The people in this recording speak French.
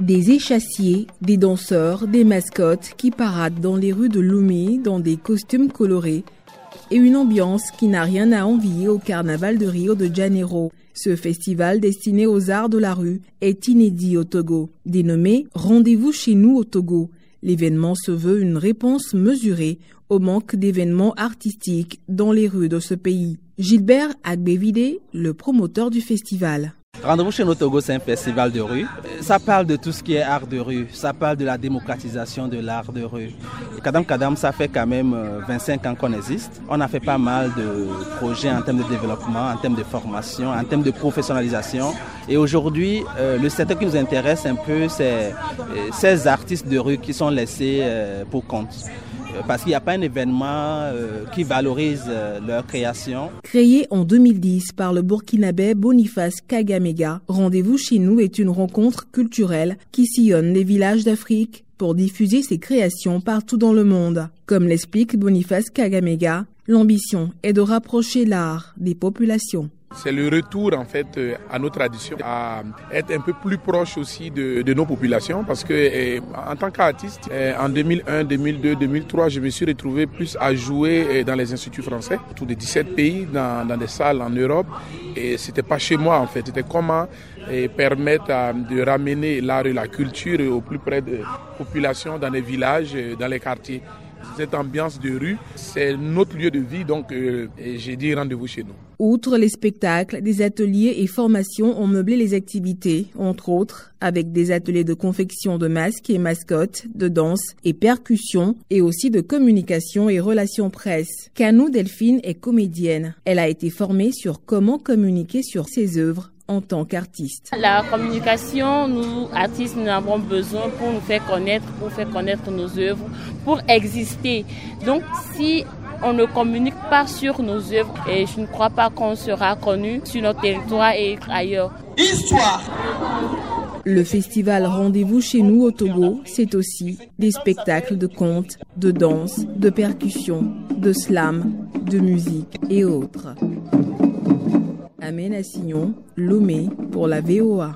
Des échassiers, des danseurs, des mascottes qui paradent dans les rues de Lomé dans des costumes colorés et une ambiance qui n'a rien à envier au carnaval de Rio de Janeiro. Ce festival destiné aux arts de la rue est inédit au Togo. Dénommé Rendez-vous chez nous au Togo, l'événement se veut une réponse mesurée au manque d'événements artistiques dans les rues de ce pays. Gilbert Agbevide, le promoteur du festival. Rendez-vous chez nous Togo, c'est un festival de rue. Ça parle de tout ce qui est art de rue. Ça parle de la démocratisation de l'art de rue. Kadam Kadam, ça fait quand même 25 euh, ans qu'on existe. On a fait pas mal de projets en termes de développement, en termes de formation, en termes de professionnalisation. Et aujourd'hui, euh, le secteur qui nous intéresse un peu, c'est euh, ces artistes de rue qui sont laissés pour compte. Parce qu'il n'y a pas un événement qui valorise leur création. Créé en 2010 par le Burkinabé Boniface Kagamega, Rendez-vous chez nous est une rencontre culturelle qui sillonne les villages d'Afrique pour diffuser ses créations partout dans le monde. Comme l'explique Boniface Kagamega, l'ambition est de rapprocher l'art des populations. C'est le retour en fait euh, à nos traditions, à être un peu plus proche aussi de, de nos populations parce que eh, en tant qu'artiste, eh, en 2001, 2002, 2003, je me suis retrouvé plus à jouer eh, dans les instituts français, tous les 17 pays, dans, dans des salles en Europe. Et c'était pas chez moi en fait, c'était comment permettre de ramener l'art et la culture au plus près des populations dans les villages, dans les quartiers cette ambiance de rue, c'est notre lieu de vie, donc euh, j'ai dit rendez-vous chez nous. Outre les spectacles, des ateliers et formations ont meublé les activités, entre autres avec des ateliers de confection de masques et mascottes, de danse et percussion, et aussi de communication et relations presse. Canou Delphine est comédienne. Elle a été formée sur comment communiquer sur ses œuvres en tant qu'artiste. La communication, nous, artistes, nous avons besoin pour nous faire connaître, pour faire connaître nos œuvres, pour exister. Donc, si on ne communique pas sur nos œuvres, et je ne crois pas qu'on sera connu sur notre territoire et ailleurs. Histoire le festival Rendez-vous chez nous au Togo, c'est aussi des spectacles de contes, de danse, de percussion, de slam, de musique et autres. Amen Assignon, Lomé pour la VOA.